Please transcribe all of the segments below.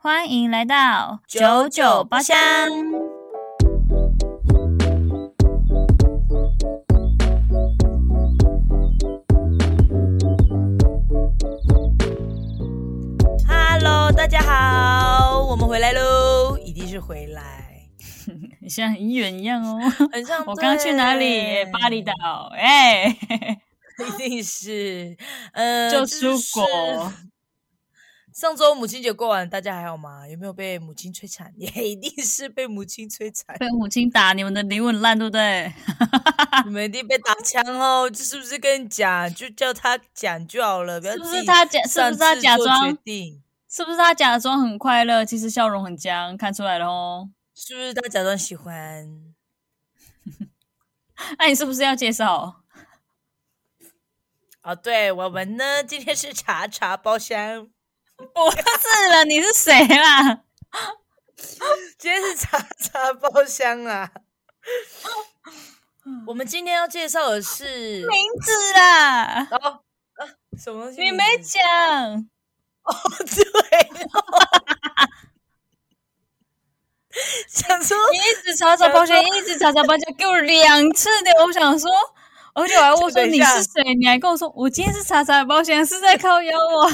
欢迎来到九九包厢。Hello，大家好，我们回来喽，一定是回来，像很远一样哦，很像。我刚刚去哪里？巴厘岛，哎，一定是，呃，就出国。上周母亲节过完，大家还好吗？有没有被母亲摧残？也一定是被母亲摧残，被母亲打，你们的灵魂烂，对不对？你们一定被打枪哦！这是不是跟你讲，就叫他讲就好了，不要自己擅自做决定。是不是他假装很快乐，其实笑容很僵，看出来了哦。是不是他假装喜欢？那你是不是要介绍？哦，对，我们呢，今天是茶茶包厢。不是了，你是谁啦？今天是茶茶包厢啊！我们今天要介绍的是名字啦。哦，啊，什么东西？你没讲。哦，对。想说你一直查查包厢，一直查查包厢，给我两次的。我想说，而且我还问说你是谁，你还跟我说我今天是查查包厢，是在靠腰我。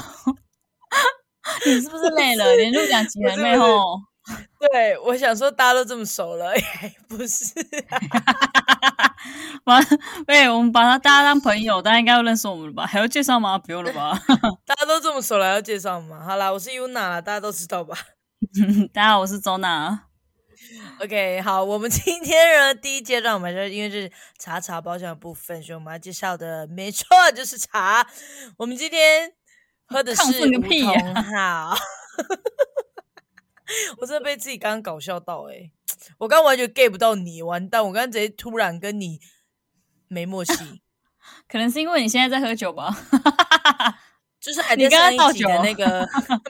你是不是累了？连录两集还没吼？对，我想说大家都这么熟了，不是、啊？完，喂，我们把他大家当朋友，大家应该会认识我们了吧？还要介绍吗？不用了吧？大家都这么熟了，还要介绍吗？好啦，我是 Yuna，大家都知道吧？大家好，我是周娜。OK，好，我们今天呢第一阶段，我们就因为是茶茶包厢的部分，所以我们要介绍的没错就是茶。我们今天。喝的是梧桐号，我真的被自己刚刚搞笑到哎、欸！我刚完全 get 不到你，完蛋！我刚刚直接突然跟你没默契，可能是因为你现在在喝酒吧？就是还在上一集的那个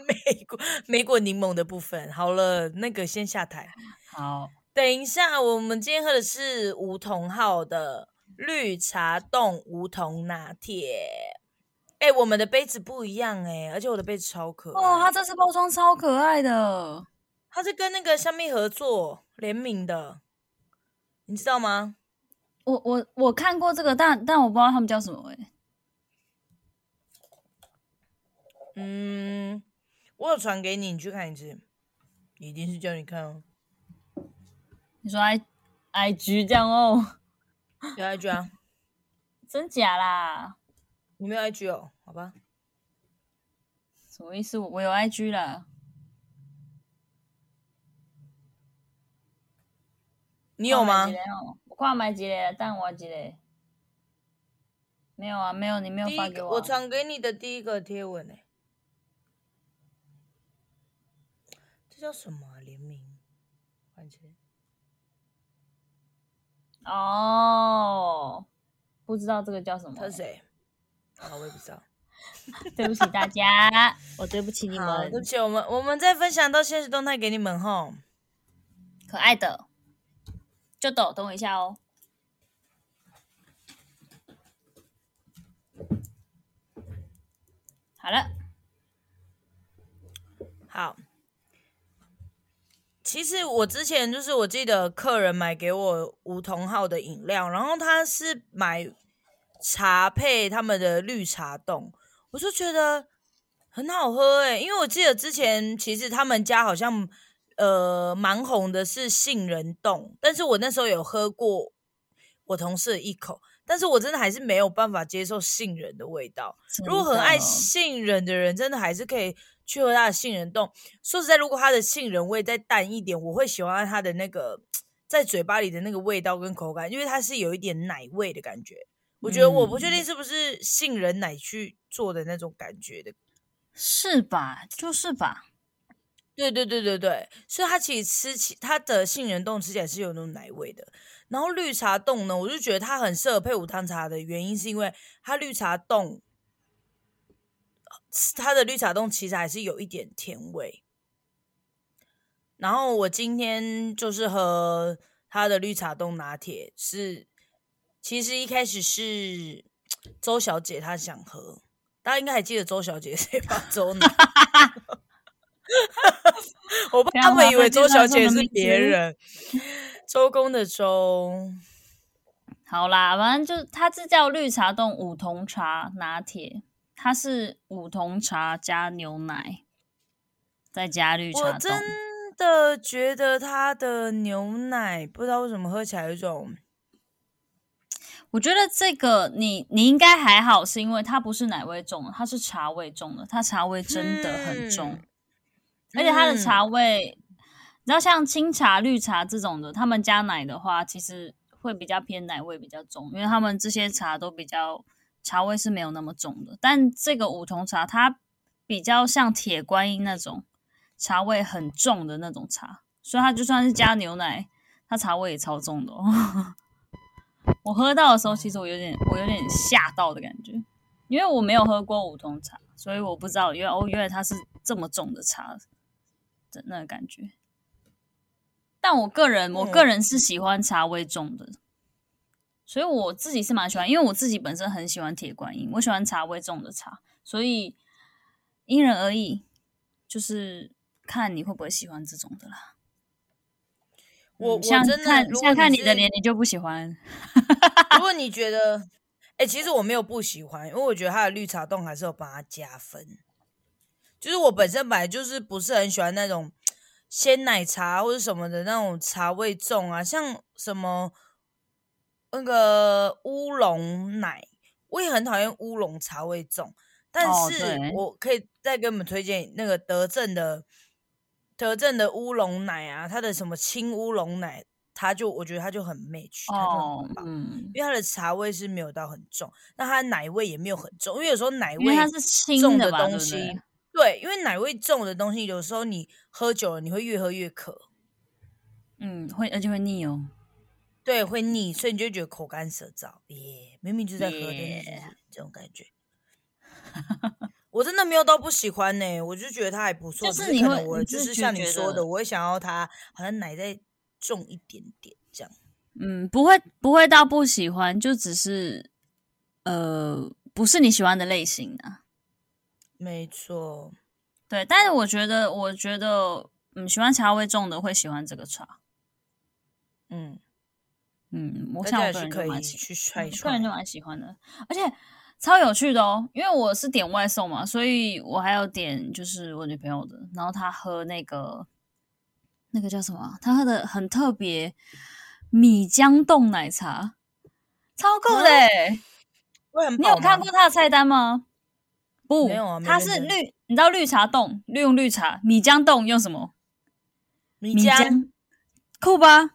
莓果莓果柠檬的部分。好了，那个先下台。好，等一下，我们今天喝的是梧桐号的绿茶冻梧桐拿铁。哎、欸，我们的杯子不一样哎、欸，而且我的杯子超可爱哦，它这次包装超可爱的，它是跟那个香蜜合作联名的，你知道吗？我我我看过这个，但但我不知道他们叫什么哎、欸。嗯，我有传给你，你去看一次，一定是叫你看哦。你说 I I G 这样哦？有 I G 啊？真假啦？你没有 IG 哦，好吧？什么意思？我有 IG 了。你有吗？我快买几个，但我几个？没有啊，没有，你没有发给我。我传给你的第一个贴文呢？这叫什么啊？联名？完全。哦，不知道这个叫什么？他是谁？好，我也不知道。对不起大家，我对不起你们。对不起，我们我们再分享到现实动态给你们吼。可爱的，就等等我一下哦。好了，好。其实我之前就是我记得客人买给我梧桐号的饮料，然后他是买。茶配他们的绿茶冻，我就觉得很好喝诶，因为我记得之前其实他们家好像呃蛮红的是杏仁冻，但是我那时候有喝过我同事的一口，但是我真的还是没有办法接受杏仁的味道。如果很爱杏仁的人，真的还是可以去喝他的杏仁冻。说实在，如果他的杏仁味再淡一点，我会喜欢他的那个 在嘴巴里的那个味道跟口感，因为它是有一点奶味的感觉。我觉得我不确定是不是杏仁奶去做的那种感觉的，嗯、是吧？就是吧。对对对对对，所以它其实吃起它的杏仁冻吃起来是有那种奶味的。然后绿茶冻呢，我就觉得它很适合配无糖茶的原因是因为它绿茶冻，它的绿茶冻其实还是有一点甜味。然后我今天就是喝它的绿茶冻拿铁是。其实一开始是周小姐她想喝，大家应该还记得周小姐 谁把粥拿？我怕他们以为周小姐是别人。周公的周，好啦，反正就它是叫绿茶冻五桐茶拿铁，它是五桐茶加牛奶，再加绿茶冻。我真的觉得它的牛奶不知道为什么喝起来有一种，我觉得这个你你应该还好，是因为它不是奶味重的，它是茶味重的，它茶味真的很重，嗯、而且它的茶味。嗯你知道像清茶、绿茶这种的，他们加奶的话，其实会比较偏奶味比较重，因为他们这些茶都比较茶味是没有那么重的。但这个五桐茶，它比较像铁观音那种茶味很重的那种茶，所以它就算是加牛奶，它茶味也超重的哦。我喝到的时候，其实我有点我有点吓到的感觉，因为我没有喝过梧桐茶，所以我不知道，原来哦，原来它是这么重的茶的那个感觉。但我个人，我个人是喜欢茶味重的，嗯、所以我自己是蛮喜欢，因为我自己本身很喜欢铁观音，我喜欢茶味重的茶，所以因人而异，就是看你会不会喜欢这种的啦。我像我真的看像看你的脸，你就不喜欢。如 果你觉得，哎、欸，其实我没有不喜欢，因为我觉得它的绿茶冻还是有帮它加分。就是我本身本来就是不是很喜欢那种。鲜奶茶或者什么的那种茶味重啊，像什么那个乌龙奶，我也很讨厌乌龙茶味重。但是我可以再给你们推荐那个德政的德政的乌龙奶啊，它的什么青乌龙奶，它就我觉得它就很 match，它就很棒，嗯，因为它的茶味是没有到很重，那它的奶味也没有很重，因为有时候奶味它是重的东西。对，因为奶味重的东西，有时候你喝久了，你会越喝越渴。嗯，会而且会腻哦。对，会腻，所以你就觉得口干舌燥。耶，明明就在喝的，就是这种感觉。我真的没有到不喜欢呢、欸，我就觉得它还不错。就是你会，我就是像你说的，我会想要它好像奶再重一点点这样。嗯，不会不会到不喜欢，就只是呃，不是你喜欢的类型啊。没错，对，但是我觉得，我觉得，嗯，喜欢茶味重的会喜欢这个茶，嗯嗯，我想我个人就蛮喜欢，个人就蛮喜欢的，而且超有趣的哦，因为我是点外送嘛，所以我还要点就是我女朋友的，然后她喝那个那个叫什么？她喝的很特别，米浆冻奶茶，超酷的，你有看过她的菜单吗？不，没有啊，它是绿，你知道绿茶冻，绿用绿茶，米浆冻用什么？米浆，酷吧？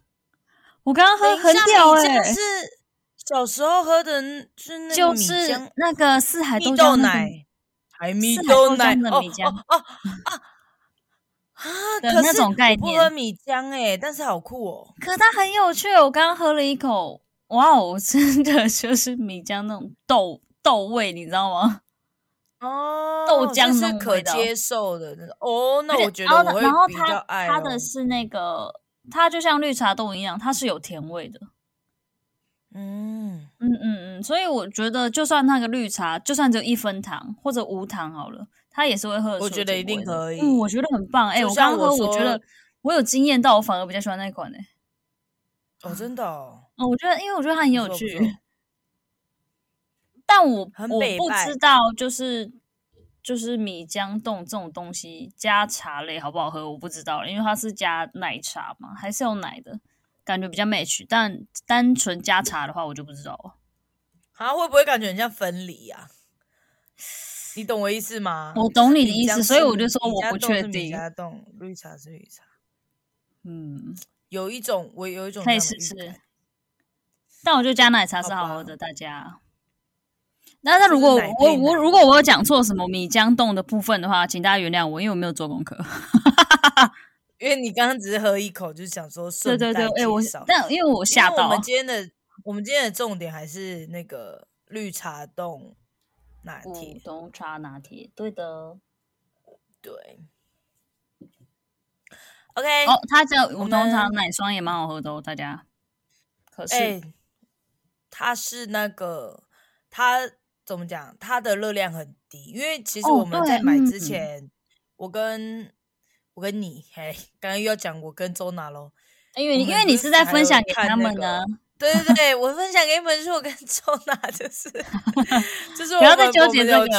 我刚刚喝很屌哎、欸，是小时候喝的，是那个米浆，那个四海豆浆奶，海蜜豆奶的 米浆哦哦啊啊！的那种概念，不喝米浆哎，但是好酷哦。可它很有趣，我刚刚喝了一口，哇哦，真的就是米浆那种豆豆味，你知道吗？哦，豆浆是可接受的那种哦，那我觉得我会比较爱、哦。然后它它的是那个，它就像绿茶冻一样，它是有甜味的。嗯嗯嗯嗯，所以我觉得，就算那个绿茶，就算只有一分糖或者无糖好了，它也是会喝的。我觉得一定可以。嗯，我觉得很棒。哎、欸，我刚刚喝，我觉得我有经验到，我反而比较喜欢那一款呢、欸。哦，真的哦。哦，我觉得，因为我觉得它很有趣。但我我不知道，就是就是米浆冻这种东西加茶类好不好喝，我不知道，因为它是加奶茶嘛，还是有奶的感觉比较 match。但单纯加茶的话，我就不知道了。啊会不会感觉很像分离呀、啊？你懂我意思吗？我懂你的意思，所以我就说我不确定。冻绿茶是绿茶，嗯，有一种我有一种可以试试，但我觉得加奶茶是好喝的，大家。那那如果我我如果我有讲错什么米浆冻的部分的话，请大家原谅我，因为我没有做功课。因为你刚刚只是喝一口，就是想说对对对，哎、欸、我但因为我吓到。我们今天的我们今天的重点还是那个绿茶冻拿铁，乌冬茶拿铁，对的，对。OK，哦，它叫乌冬茶奶霜也蛮好喝的哦，大家。可是，欸、它是那个它。怎么讲？它的热量很低，因为其实我们在买之前，哦嗯、我跟我跟你，嘿，刚刚又要讲我跟周娜喽，因为因为你是在分享给他们呢。对对对，我分享给你们是我跟周娜，就是 就是我不要再纠结这个去，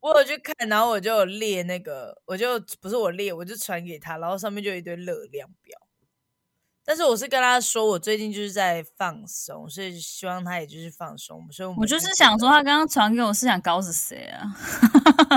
我有去看，然后我就有列那个，我就不是我列，我就传给他，然后上面就有一堆热量表。但是我是跟他说，我最近就是在放松，所以希望他也就是放松。所以我，我就是想说，他刚刚传给我是想搞死谁啊？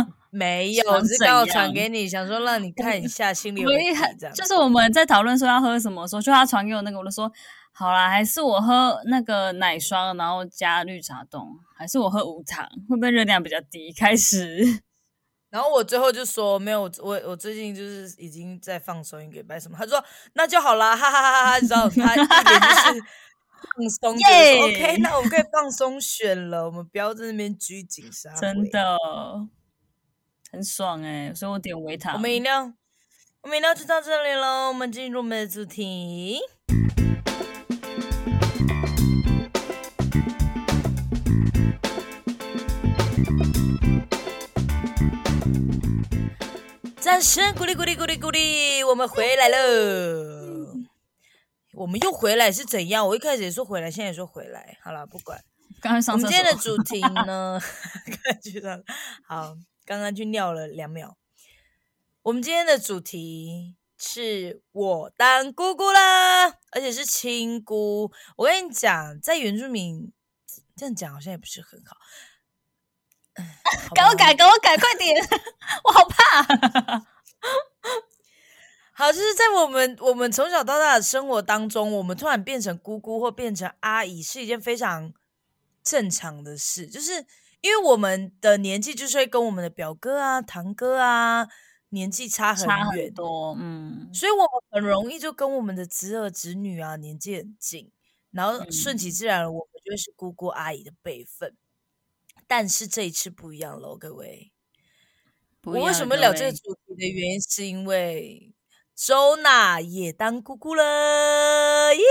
没有，只是刚好传给你，想说让你看一下，心里有这样。就是我们在讨论说要喝什么时候，就他传给我那个，我就说。好啦，还是我喝那个奶霜，然后加绿茶冻，还是我喝无糖，会不会热量比较低？开始，然后我最后就说没有，我我最近就是已经在放松，给拜什么？他说那就好啦，哈哈哈哈！你知道他一点就是放松，耶 OK，那我们可以放松选了，我们不要在那边拘谨啥，真的很爽哎、欸，所以我点维他。我们饮料，我们饮料就到这里喽，我们进入我们的主题。掌声鼓励鼓励鼓励鼓励！我们回来了，我们又回来是怎样？我一开始也说回来，现在也说回来。好了，不管。刚刚上。我们今天的主题呢？刚刚去了，好，刚刚去尿了两秒。我们今天的主题是我当姑姑啦，而且是亲姑。我跟你讲，在原住民这样讲好像也不是很好。给我改，给我改，快点！我好怕。好，就是在我们我们从小到大的生活当中，我们突然变成姑姑或变成阿姨，是一件非常正常的事。就是因为我们的年纪就是会跟我们的表哥啊、堂哥啊年纪差很远，差很多，嗯，所以我们很容易就跟我们的侄儿侄女啊年纪很近，然后顺其自然，我们就是姑姑阿姨的辈分。但是这一次不一样喽，各位。我为什么聊这个主题的原因，是因为周娜也当姑姑了。耶！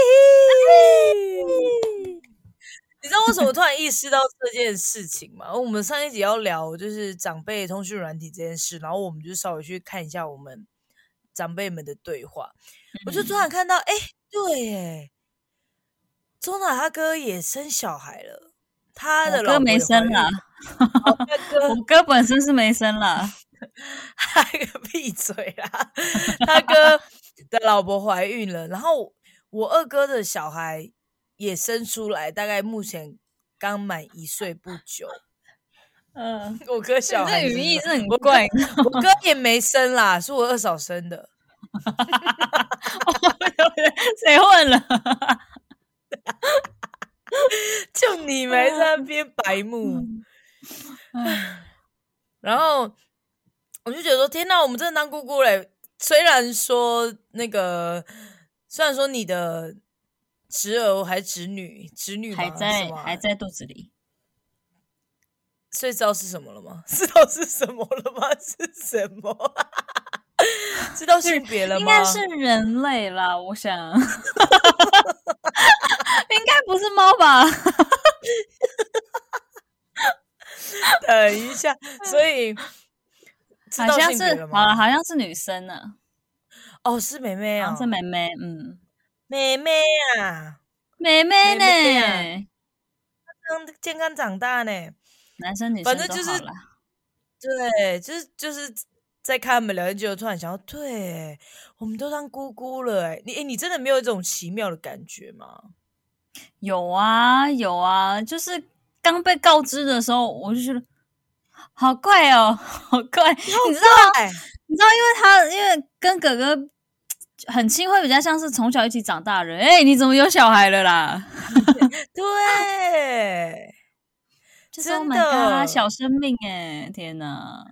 你知道为什么突然意识到这件事情吗？我们上一集要聊就是长辈通讯软体这件事，然后我们就稍微去看一下我们长辈们的对话，我就突然看到，哎，对，哎，周娜他哥也生小孩了。他的老哥没生了，我哥本身是没生了，还个闭嘴啦！他哥的老婆怀孕了，然后我二哥的小孩也生出来，大概目前刚满一岁不久。嗯，我哥小孩这语义是很怪，我哥也没生啦，是我二嫂生的。谁问了？就你没在那边白目，然后我就觉得说天哪，我们真的当姑姑嘞！虽然说那个，虽然说你的侄儿还侄女，侄女还在还在肚子里，所以知道是什么了吗？知道是什么了吗？是什么？知道性别了吗？应该是人类啦，我想。应该不是猫吧？等一下，所以好像是好了，好像是女生呢。哦，是妹妹啊，是妹妹，嗯，妹妹啊，妹妹呢？健健康长大呢，男生女生反正就是，对，就是就是在看他们聊天，记录突然想到，对，我们都当姑姑了，哎，你哎，你真的没有一种奇妙的感觉吗？有啊有啊，就是刚被告知的时候，我就觉得好怪哦，好怪，你知道？你知道，因为他因为跟哥哥很亲，会比较像是从小一起长大的人。哎，你怎么有小孩了啦？对，真的小生命哎，天哪！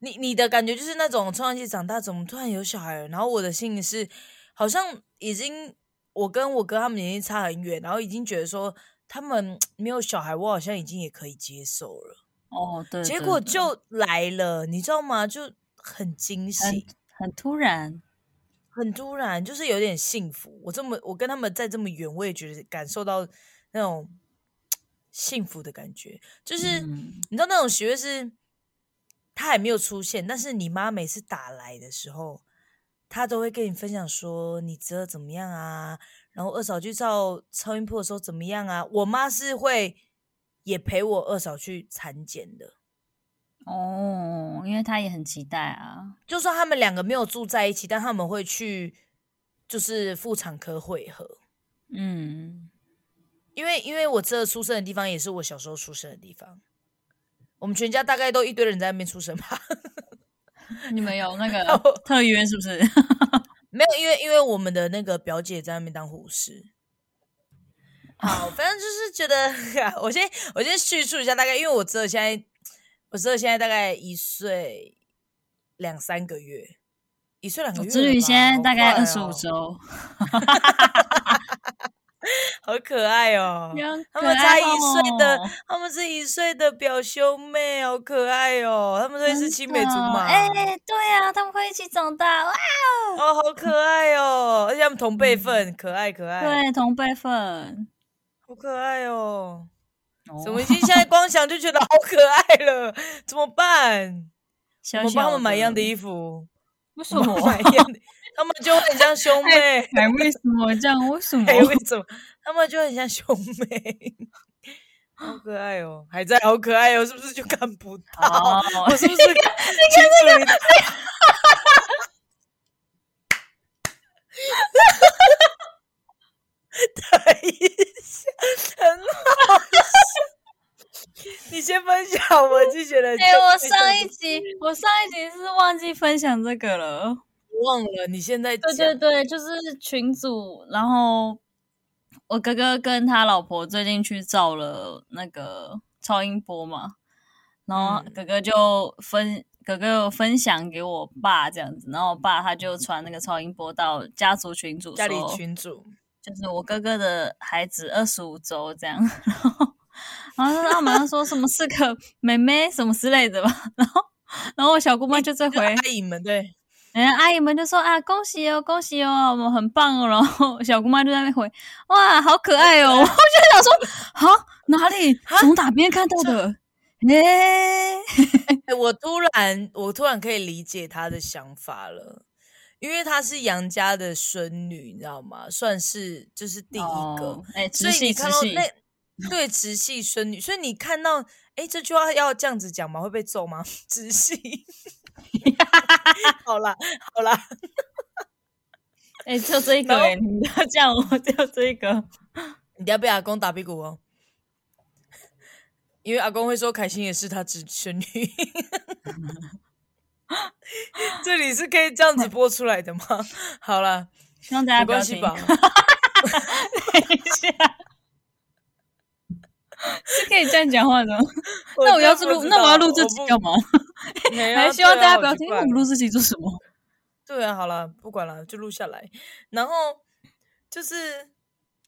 你你的感觉就是那种从小一起长大，怎么突然有小孩了？然后我的心里是好像已经。我跟我哥他们年纪差很远，然后已经觉得说他们没有小孩，我好像已经也可以接受了。哦，对，结果就来了，你知道吗？就很惊喜，很突然，很突然，就是有点幸福。我这么，我跟他们在这么远，我也觉得感受到那种幸福的感觉。就是、嗯、你知道那种喜悦是，他还没有出现，但是你妈每次打来的时候，他都会跟你分享说你侄儿怎么样啊，然后二嫂去照超音波的时候怎么样啊。我妈是会也陪我二嫂去产检的。哦，因为他也很期待啊。就算他们两个没有住在一起，但他们会去，就是妇产科会合。嗯，因为因为我这出生的地方也是我小时候出生的地方，我们全家大概都一堆人在那边出生吧。你们有那个 特约是不是？没有，因为因为我们的那个表姐在那边当护士。好，反正就是觉得，我先我先叙述一下大概，因为我知道现在。我侄儿现在大概一岁两三个月，一岁两个月。侄女现在大概二十五周，好可爱哦！他们差一岁的，他们是一岁的表兄妹，好可爱哦！他们都是青梅竹马。哎、欸，对呀、啊，他们会一起长大，哇哦，好可爱哦！而且他们同辈份，可爱可爱。对，同辈份，好可爱哦。怎么已经现在光想就觉得好可爱了？怎么办？我帮他们买一样的衣服，为什么买一样的？他们就很像兄妹。哎，为什么这样？为什么？为什么？他们就很像兄妹，好可爱哦！还在，好可爱哦！是不是就看不到？哦、我是不是？你看这个，哈哈哈哈哈！等一下，很好。你先分享，我就觉得。哎、欸，我上一集，我上一集是忘记分享这个了，忘了。你现在对对对，就是群主，然后我哥哥跟他老婆最近去照了那个超音波嘛，然后哥哥就分，嗯、哥哥分享给我爸这样子，然后我爸他就传那个超音波到家族群组，家里群组，就是我哥哥的孩子二十五周这样，然后。然后他马上说什么是个妹妹什么之类的吧，然后然后我小姑妈就在回阿姨们对，嗯，阿姨们就说啊恭喜哦恭喜哦我们很棒哦，然后小姑妈就在那回哇好可爱哦，我就想说啊哪里从哪边看到的？哎，我突然我突然可以理解他的想法了，因为她是杨家的孙女，你知道吗？算是就是第一个，哎、哦，所以你看到那。对，直系孙女，所以你看到，哎，这句话要这样子讲吗？会被揍吗？直系，好啦，好啦，哎，就这一个，哎，你要这样，我就这一个，你要被阿公打屁股哦，因为阿公会说凯欣也是他侄孙女，这里是可以这样子播出来的吗？好了，希望大家不要听。等一下。是可以这样讲话的，那我要是录，那我要录这集干嘛？还希望大家不要听，我们录这集做什么？对啊，好了，不管了，就录下来。然后就是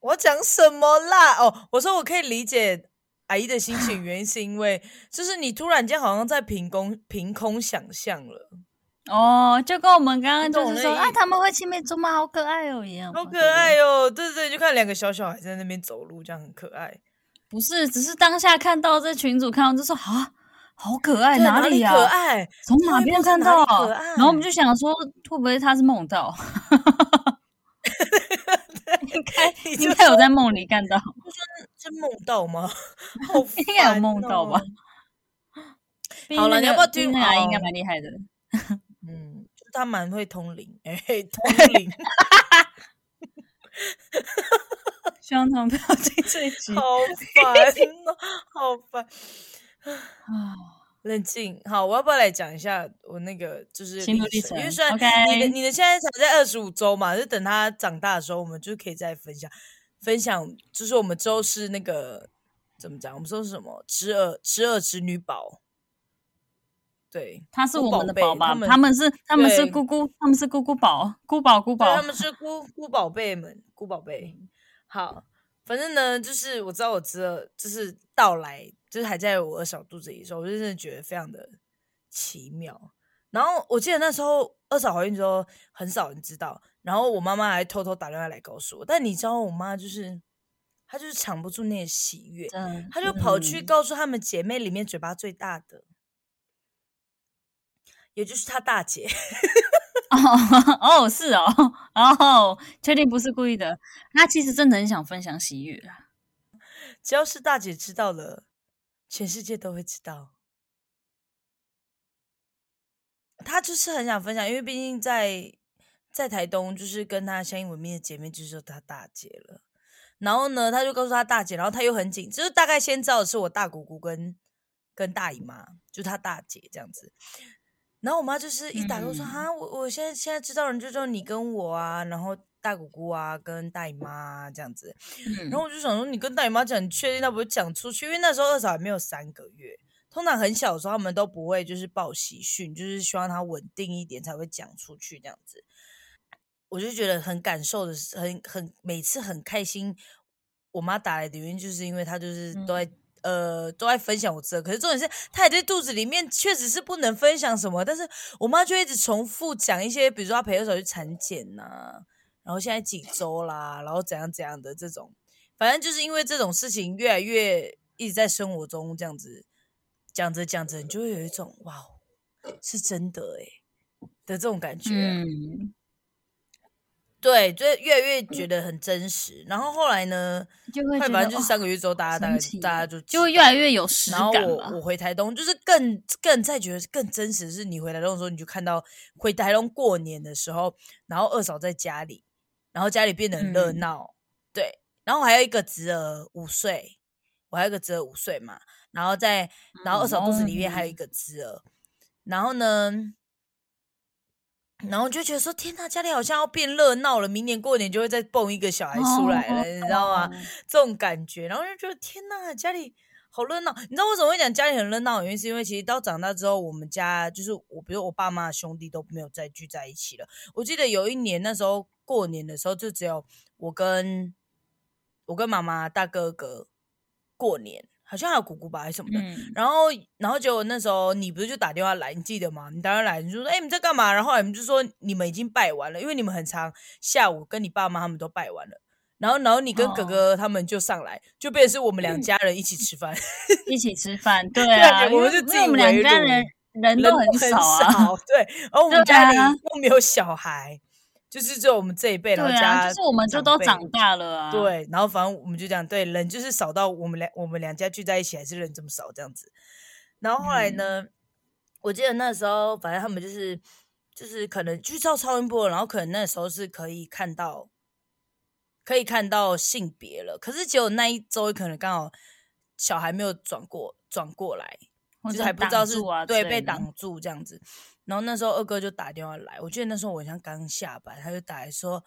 我要讲什么啦？哦，我说我可以理解阿姨的心情，原因是因为就是你突然间好像在凭空凭空想象了。哦，就跟我们刚刚就是说啊，他们会青梅竹马，好可爱哦一样，好可爱哦。对对对，就看两个小小孩在那边走路，这样很可爱。不是，只是当下看到这群主看到就说啊，好可爱，哪里呀？可爱，从哪边看到？然后我们就想说，会不会他是梦到？应该 应该有在梦里看到，是梦到吗？应该有梦到吧？好了，你要不要听？阿姨应该蛮厉害的。嗯，他蛮会通灵，哎，通灵。希望他们不要听这一集，好烦哦，好烦啊！冷静，好，我要不要来讲一下我那个就是心路历程？因为虽然你的你的现在才在二十五周嘛，就等他长大的时候，我们就可以再分享分享，就是我们周是那个怎么讲？我们说是什么？侄儿、侄儿、侄女宝。对，他是我们的宝宝，他们是他们是姑姑，他们是姑姑宝，姑宝姑宝，他们是姑姑宝贝们，姑宝贝。好，反正呢，就是我知道我侄儿，就是到来，就是还在我二嫂肚子里的时候，我就真的觉得非常的奇妙。然后我记得那时候二嫂怀孕之后，很少人知道，然后我妈妈还偷偷打电话来告诉我。但你知道，我妈就是她就是藏不住那个喜悦，她就跑去告诉她们姐妹里面嘴巴最大的。也就是她大姐，哦 哦，是哦，哦，确定不是故意的。那其实真的很想分享喜悦啊。只要是大姐知道了，全世界都会知道。他就是很想分享，因为毕竟在在台东，就是跟他相依为命的姐妹就是他大姐了。然后呢，他就告诉他大姐，然后他又很紧，就是大概先知道的是我大姑姑跟跟大姨妈，就他大姐这样子。然后我妈就是一打都说哈、嗯，我我现在现在知道人就知道你跟我啊，然后大姑姑啊跟大姨妈啊这样子。然后我就想说，你跟大姨妈讲，你确定她不会讲出去？因为那时候二嫂还没有三个月，通常很小的时候他们都不会就是报喜讯，就是希望他稳定一点才会讲出去这样子。我就觉得很感受的是，很很每次很开心。我妈打来的原因就是因为她就是都在、嗯、呃都在分享我吃的，可是重点是她也在肚子里面，确实是不能分享什么。但是我妈就一直重复讲一些，比如说她陪二嫂去产检呐、啊，然后现在几周啦，然后怎样怎样的这种，反正就是因为这种事情越来越一直在生活中这样子讲着讲着，你就会有一种哇，是真的诶、欸、的这种感觉、啊。嗯对，就越来越觉得很真实。然后后来呢，就会反正就是三个月之后，大家大概大家就就会越来越有实感。然后我我回台东，就是更更再觉得更真实的是，你回台东的时候，你就看到回台东过年的时候，然后二嫂在家里，然后家里变得很热闹。嗯、对，然后还有一个侄儿五岁，我还有一个侄儿五岁嘛，然后在然后二嫂肚子里面还有一个侄儿，然后呢。然后就觉得说，天呐，家里好像要变热闹了，明年过年就会再蹦一个小孩出来了，你知道吗？这种感觉，然后就觉得天呐，家里好热闹。你知道为什么会讲家里很热闹？原因是因为其实到长大之后，我们家就是我，比如我爸妈的兄弟都没有再聚在一起了。我记得有一年那时候过年的时候，就只有我跟我跟妈妈大哥哥过年。好像还有姑姑吧，还是什么的。嗯、然后，然后结果那时候你不是就打电话来，你记得吗？你打电话来，你就说：“哎，你在干嘛？”然后你们就说：“你们已经拜完了，因为你们很长下午跟你爸妈他们都拜完了。”然后，然后你跟哥哥他们就上来，哦、就变成是我们两家人一起吃饭，嗯、一起吃饭。对啊，我们就自己我们两家人人都很少对，然后我 们家里又没有小孩。就是只有我们这一辈，然后家就是我们就都长大了啊。对，然后反正我们就这样，对，人就是少到我们两我们两家聚在一起，还是人这么少这样子。然后后来呢，嗯、我记得那时候，反正他们就是就是可能去照超音波，然后可能那时候是可以看到可以看到性别了。可是只有那一周可能刚好小孩没有转过转过来，就是还不知道是对被挡住这样子。然后那时候二哥就打电话来，我记得那时候我好像刚下班，他就打来说：“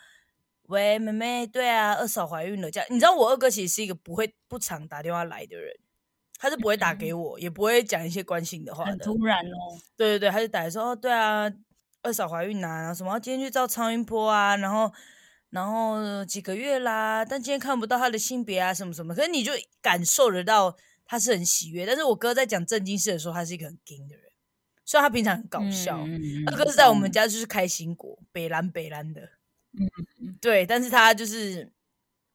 喂，妹妹，对啊，二嫂怀孕了。”这样，你知道我二哥其实是一个不会不常打电话来的人，他是不会打给我，嗯、也不会讲一些关心的话的。很突然哦。对对对，他就打来说：“哦，对啊，二嫂怀孕啊，然后什么今天去照超音波啊，然后然后几个月啦，但今天看不到他的性别啊，什么什么。可是你就感受得到他是很喜悦，但是我哥在讲正经事的时候，他是一个很硬的人。”虽然他平常很搞笑，二、嗯、哥是在我们家就是开心果，嗯、北蓝北蓝的，嗯，对，但是他就是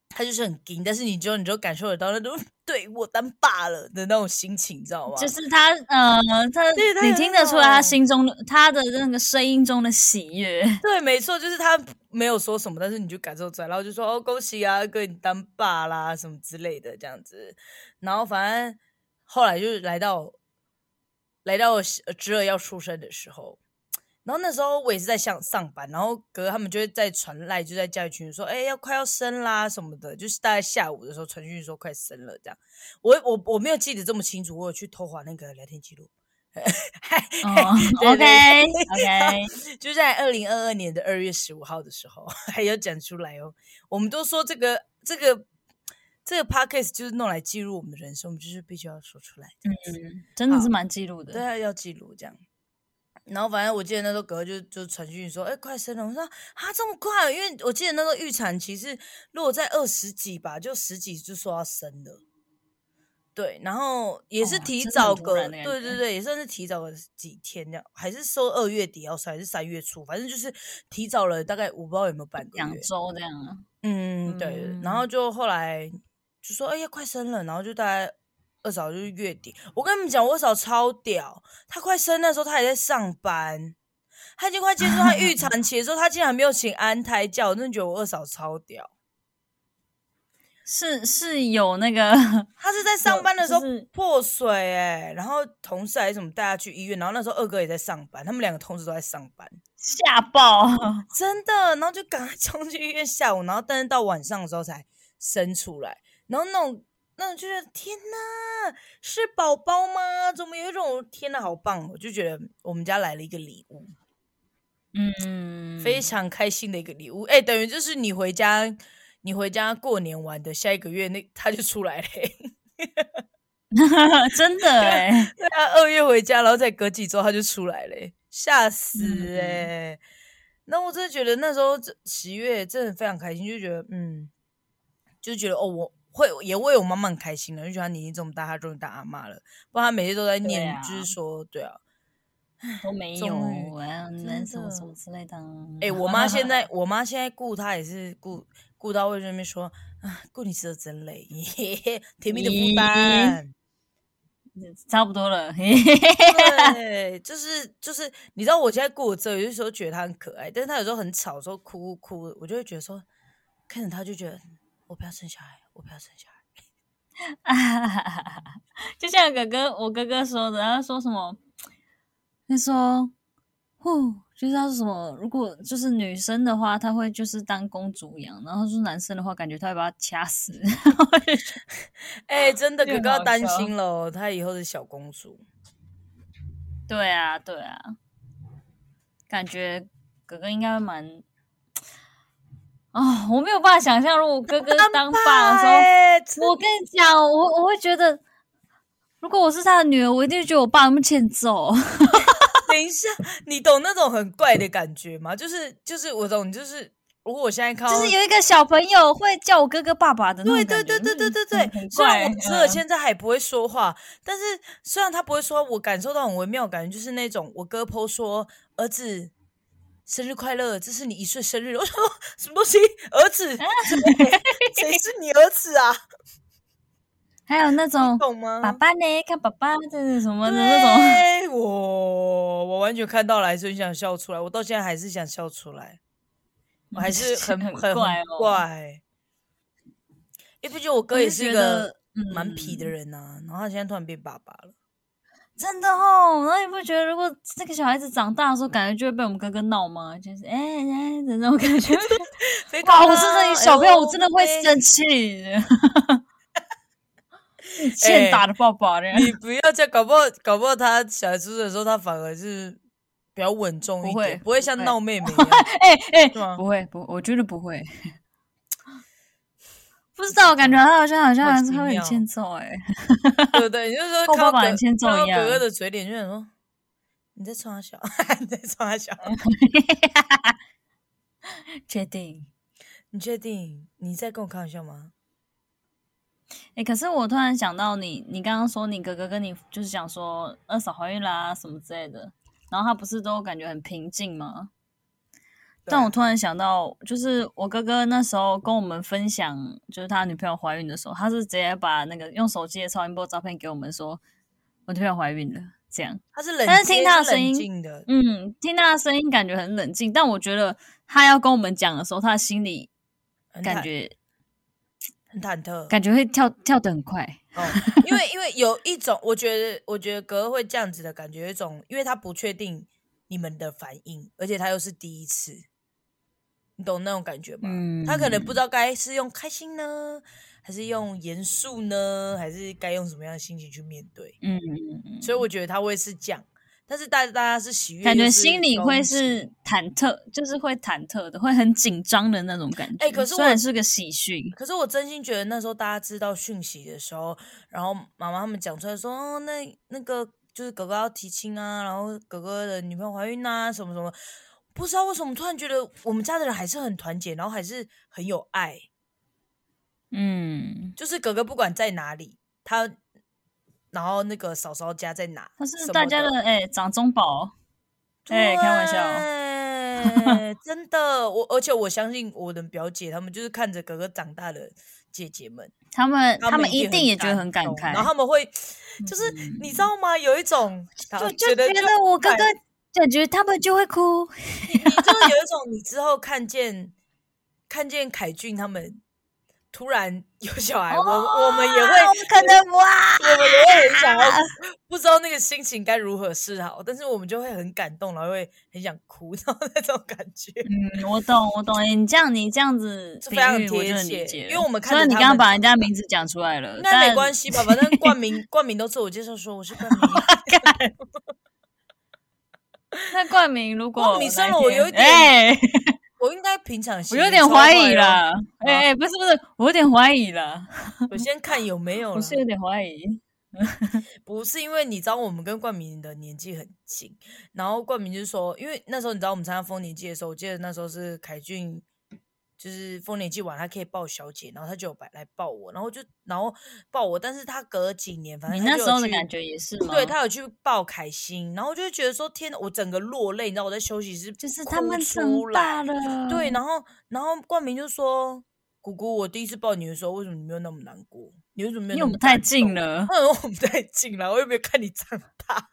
他就是很硬，但是你就你就感受得到那种对我当爸了的那种心情，你知道吗？就是他，呃，他，他你听得出来他心中的他的那个声音中的喜悦，对，没错，就是他没有说什么，但是你就感受出来，然后就说哦，恭喜啊，哥你当爸啦，什么之类的这样子，然后反正后来就是来到。来到侄儿要出生的时候，然后那时候我也是在上上班，然后哥哥他们就会在传赖，就在家里群说：“哎，要快要生啦什么的。”就是大概下午的时候传讯说快生了这样。我我我没有记得这么清楚，我有去偷滑那个聊天记录。哦，OK OK，就在二零二二年的二月十五号的时候，还有讲出来哦。我们都说这个这个。这个 podcast 就是弄来记录我们的人生，我们就是必须要说出来。嗯，真的是蛮记录的。对啊，要记录这样。然后反正我记得那时候哥哥就就传讯说：“哎，快生了！”我说：“啊，这么快？”因为我记得那时候预产期是如果在二十几吧，就十几就说要生了。对，然后也是提早个，哦、对对对，也算是提早了几天这样，还是说二月底要生，还是三月初，反正就是提早了大概我不知道有没有半个月，两周这样啊。嗯，对。嗯、然后就后来。就说哎呀，快生了，然后就大概二嫂就是月底。我跟你们讲，我二嫂超屌，她快生的时候她还在上班，她已经快结束她预产期的时候，她竟然没有请安胎假，我真的觉得我二嫂超屌。是是有那个，她是在上班的时候破水哎、欸，然后同事还是什么带她去医院，然后那时候二哥也在上班，他们两个同时都在上班，吓爆，真的，然后就赶快冲去医院下午，然后但是到晚上的时候才生出来，然后那种那我就是天哪，是宝宝吗？怎么有一种天哪，好棒！我就觉得我们家来了一个礼物，嗯，非常开心的一个礼物，哎、欸，等于就是你回家。你回家过年玩的下一个月，那他就出来了，真的 哎，对啊，二月回家，然后再隔几周他就出来了，吓死哎、嗯！那我真的觉得那时候喜悦真的非常开心，就觉得嗯，就觉得哦，我会也为我妈妈很开心了，就觉得她年纪这么大，她终于当阿妈了，不然她每天都在念，啊、就是说对啊。都没 有，我要那什么什么之类的。哎、欸，我妈现在，我妈现在顾她也是顾顾到会这边说啊，顾你吃的真累，甜蜜的负担，差不多了。对，就是就是，你知道我现在顾我这，有的时候觉得她很可爱，但是她有时候很吵，时候哭哭，我就会觉得说，看着她就觉得我不要生小孩，我不要生小孩。就像哥哥，我哥哥说的，他说什么？他说：“呼，就是他说什么？如果就是女生的话，他会就是当公主养；然后说男生的话，感觉他会把他掐死。哎、欸，真的，哥哥要担心了，他以后是小公主。对啊，对啊，感觉哥哥应该蛮……啊、哦，我没有办法想象，如果哥哥当爸的时候，我跟你讲，我我会觉得，如果我是他的女儿，我一定会觉得我爸那么欠揍。”等一下，你懂那种很怪的感觉吗？就是就是我懂，就是如果我现在看，就是有一个小朋友会叫我哥哥爸爸的那种，对对对对对对对。嗯、虽然我侄儿现在还不会说话，嗯、但是虽然他不会说，我感受到很微妙的感觉，就是那种我哥 po 说儿子生日快乐，这是你一岁生日，我说什么东西？儿子？谁是你儿子啊？还有那种懂吗爸爸呢？看爸爸这是什么的那种，我我完全看到了，还是很想笑出来。我到现在还是想笑出来，我还是很 很怪哦。怪，因为毕竟我哥也是一个蛮皮的人呐、啊，然后他现在突然变爸爸了，真的哦。然后你不觉得，如果这个小孩子长大的时候，感觉就会被我们哥哥闹吗？就是哎哎的那种感觉。哇，我是这小朋友，我真的会生气。欠打的爸爸、欸，你不要这样，搞不好，搞不好他小孩出生的时候，他反而是比较稳重一点，不会，不会像闹妹妹。哎哎、欸欸，不会不，我觉得不会。不知道，感觉他好像好像他会很欠揍哎。对不对？你就是说 爸爸很欠揍一样。哥哥的嘴脸就想说，你在冲他笑，你在冲他笑。确定？你确定？你在跟我开玩笑吗？哎、欸，可是我突然想到你，你刚刚说你哥哥跟你就是讲说二嫂怀孕啦什么之类的，然后他不是都感觉很平静吗？但我突然想到，就是我哥哥那时候跟我们分享，就是他女朋友怀孕的时候，他是直接把那个用手机的超音波照片给我们说，我女朋友怀孕了，这样。他是冷，但是听他的声音，嗯，听他的声音感觉很冷静，但我觉得他要跟我们讲的时候，他的心里感觉。很忐忑，感觉会跳跳得很快哦。因为因为有一种，我觉得我觉得哥哥会这样子的感觉，有一种，因为他不确定你们的反应，而且他又是第一次，你懂那种感觉吗？嗯，他可能不知道该是用开心呢，还是用严肃呢，还是该用什么样的心情去面对？嗯嗯嗯，所以我觉得他会是这样。但是大大家是喜悦，感觉心里会是忐忑，就是会忐忑的，会很紧张的那种感觉。哎、欸，可是虽然是个喜讯，可是我真心觉得那时候大家知道讯息的时候，然后妈妈他们讲出来说，哦，那那个就是哥哥要提亲啊，然后哥哥的女朋友怀孕啊，什么什么，不知道为什么突然觉得我们家的人还是很团结，然后还是很有爱。嗯，就是哥哥不管在哪里，他。然后那个嫂嫂家在哪？他是大家的哎，掌中宝。哎，开玩笑，真的，我而且我相信我的表姐他们就是看着哥哥长大的姐姐们，他们他们一定也觉得很感慨，然后他们会就是你知道吗？有一种就就觉得我哥哥感觉他们就会哭。你就是有一种，你之后看见看见凯俊他们。突然有小孩，我我们也会可能哇，我们也会很想要，不知道那个心情该如何是好，但是我们就会很感动，然后会很想哭，然后那种感觉。嗯，我懂，我懂。你这样，你这样子非常贴切，因为我们看。虽然你刚刚把人家名字讲出来了，那没关系吧？反正冠名冠名都自我介绍说我是冠名。那冠名如果冠名生了我有一点。我应该平常我有点怀疑了，哎哎，不是不是，我有点怀疑了。我先看有没有，我是有点怀疑，不是因为你知道我们跟冠名的年纪很近，然后冠名就是说，因为那时候你知道我们参加丰年祭的时候，我记得那时候是凯俊。就是丰年祭完，他可以抱小姐，然后他就有来抱我，然后就然后抱我，但是他隔几年，反正你那时候的感觉也是吗？对，他有去抱凯欣，然后就觉得说天，我整个落泪，你知道我在休息室就是他们长大了，对，然后然后冠名就说：“姑姑，我第一次抱你的时候，为什么你没有那么难过？你为什么没有？因为我们太近了，我们太近了，我又没有看你长大。”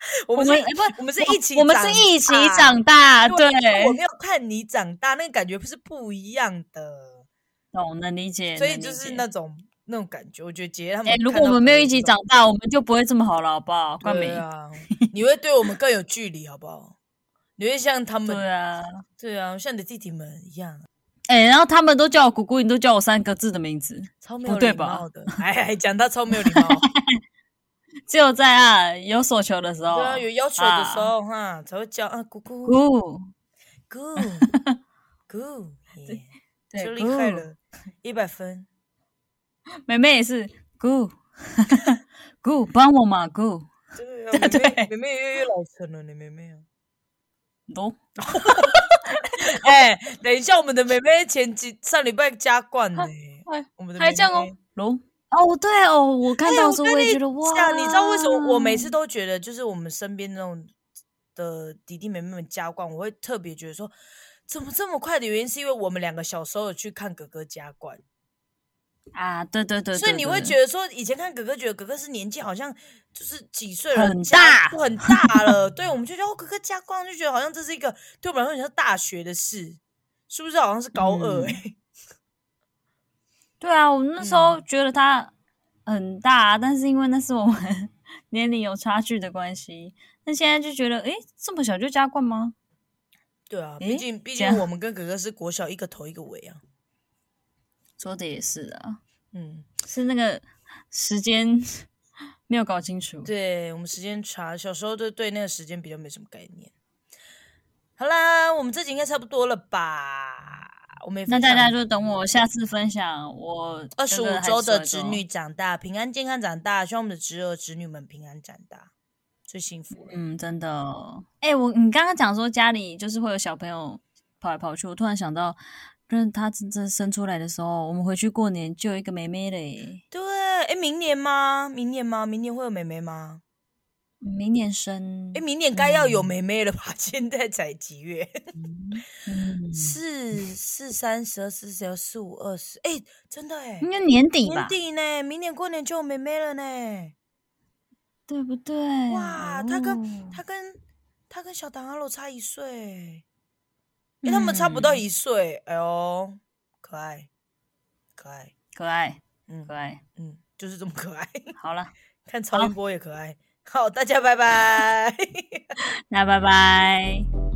我们是，不，我们是一起，我们是一起长大，对。我没有看你长大，那个感觉不是不一样的。懂，能理解。所以就是那种那种感觉，我觉得姐姐他们，如果我们没有一起长大，我们就不会这么好了，好不好？冠名啊，你会对我们更有距离，好不好？你会像他们，对啊，对啊，像你的弟弟们一样。哎，然后他们都叫我姑姑，你都叫我三个字的名字，超没有礼貌的。哎，讲他超没有礼貌。只有在啊有所求的时候，对啊，有要求的时候哈，才会叫啊姑姑。姑。姑。姑，对，就厉害了，一百分。妹妹也是姑。姑，帮我嘛姑，对对，妹妹越越老成了，你妹妹啊，懂？哎，等一下，我们的妹妹前几上礼拜加冠呢，我们的还这样哦，龙。哦，对哦，我看到时候我也觉得哇，你知道为什么我每次都觉得，就是我们身边那种的弟弟妹妹们加冠，我会特别觉得说，怎么这么快的原因，是因为我们两个小时候有去看哥哥加冠啊，对对对，所以你会觉得说，以前看哥哥，觉得哥哥是年纪好像就是几岁了，很大，很大了，对，我 们就觉得哦，哥哥加冠，就觉得好像这是一个对我们来说像大学的事，是不是？好像是高二哎、欸。对啊，我们那时候觉得他很大，嗯、但是因为那是我们 年龄有差距的关系，那现在就觉得，诶，这么小就加冠吗？对啊，毕竟毕竟我们跟哥哥是国小一个头一个尾啊。说的也是啊，嗯，是那个时间 没有搞清楚。对，我们时间差，小时候就对那个时间比较没什么概念。好啦，我们这集应该差不多了吧？那大家就等我下次分享我二十五周的侄女长大，平安健康长大，希望我们的侄儿侄女们平安长大，最幸福了。嗯，真的。哎、欸，我你刚刚讲说家里就是会有小朋友跑来跑去，我突然想到，就是他真正生出来的时候，我们回去过年就有一个妹妹嘞。对，哎、欸，明年吗？明年吗？明年会有妹妹吗？明年生，哎，明年该要有妹妹了吧？嗯、现在才几月？四四三十二四十六四五二十，哎，真的哎，应该年底吧？年底呢？明年过年就有妹妹了呢，对不对？哇，他跟他跟他跟小唐阿罗差一岁，哎，他们差不到一岁，哎呦，可爱，可爱，可爱，嗯，可爱，嗯，就是这么可爱。好了，看超音波也可爱。好，大家拜拜。那拜拜。